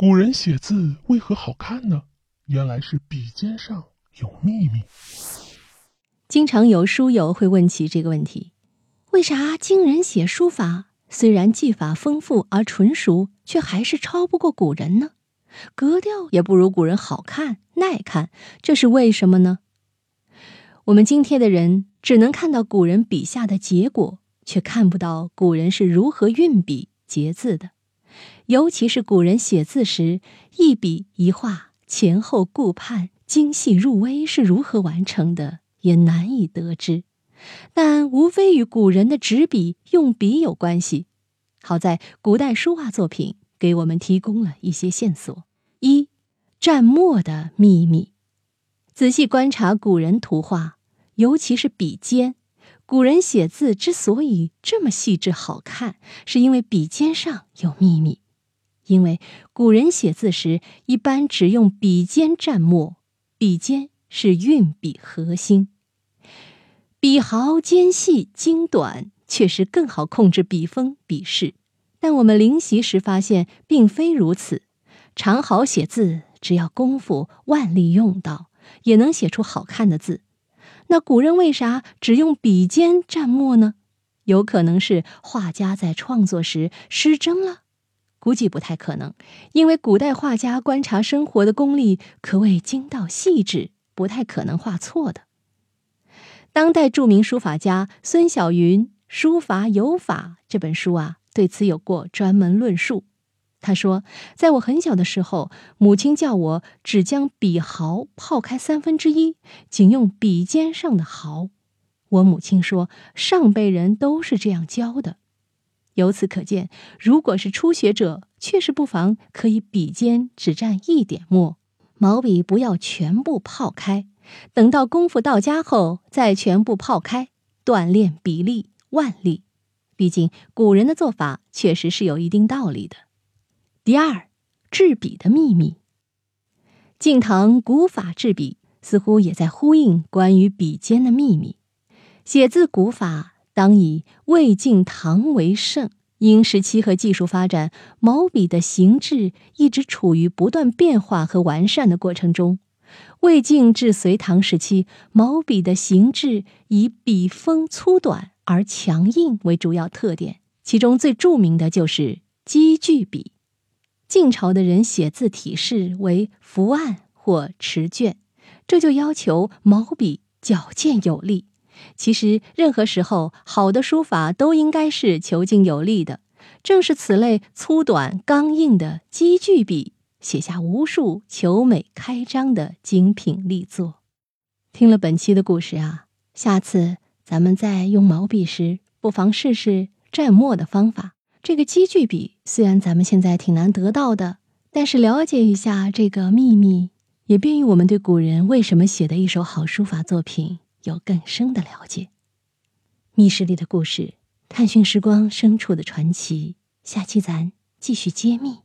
古人写字为何好看呢？原来是笔尖上有秘密。经常有书友会问起这个问题：为啥今人写书法虽然技法丰富而纯熟，却还是超不过古人呢？格调也不如古人好看耐看，这是为什么呢？我们今天的人只能看到古人笔下的结果，却看不到古人是如何运笔结字的。尤其是古人写字时，一笔一画前后顾盼、精细入微是如何完成的，也难以得知。但无非与古人的执笔用笔有关系。好在古代书画作品给我们提供了一些线索：一、蘸墨的秘密。仔细观察古人图画，尤其是笔尖，古人写字之所以这么细致好看，是因为笔尖上有秘密。因为古人写字时一般只用笔尖蘸墨，笔尖是运笔核心。笔毫尖细精短，确实更好控制笔锋笔势。但我们临习时发现，并非如此。长毫写字，只要功夫万力用到。也能写出好看的字，那古人为啥只用笔尖蘸墨呢？有可能是画家在创作时失真了，估计不太可能，因为古代画家观察生活的功力可谓精到细致，不太可能画错的。当代著名书法家孙晓云《书法有法》这本书啊，对此有过专门论述。他说：“在我很小的时候，母亲叫我只将笔毫泡开三分之一，仅用笔尖上的毫。我母亲说，上辈人都是这样教的。由此可见，如果是初学者，确实不妨可以笔尖只蘸一点墨，毛笔不要全部泡开。等到功夫到家后，再全部泡开，锻炼笔力腕力。毕竟古人的做法确实是有一定道理的。”第二，制笔的秘密。晋唐古法制笔，似乎也在呼应关于笔尖的秘密。写字古法当以魏晋唐为盛，因时期和技术发展，毛笔的形制一直处于不断变化和完善的过程中。魏晋至隋唐时期，毛笔的形制以笔锋粗短而强硬为主要特点，其中最著名的就是积聚笔。晋朝的人写字体式为伏案或持卷，这就要求毛笔矫健有力。其实任何时候，好的书法都应该是遒劲有力的。正是此类粗短刚硬的积聚笔，写下无数求美开张的精品力作。听了本期的故事啊，下次咱们在用毛笔时，不妨试试蘸墨的方法。这个积聚笔虽然咱们现在挺难得到的，但是了解一下这个秘密，也便于我们对古人为什么写的一手好书法作品有更深的了解。密室里的故事，探寻时光深处的传奇，下期咱继续揭秘。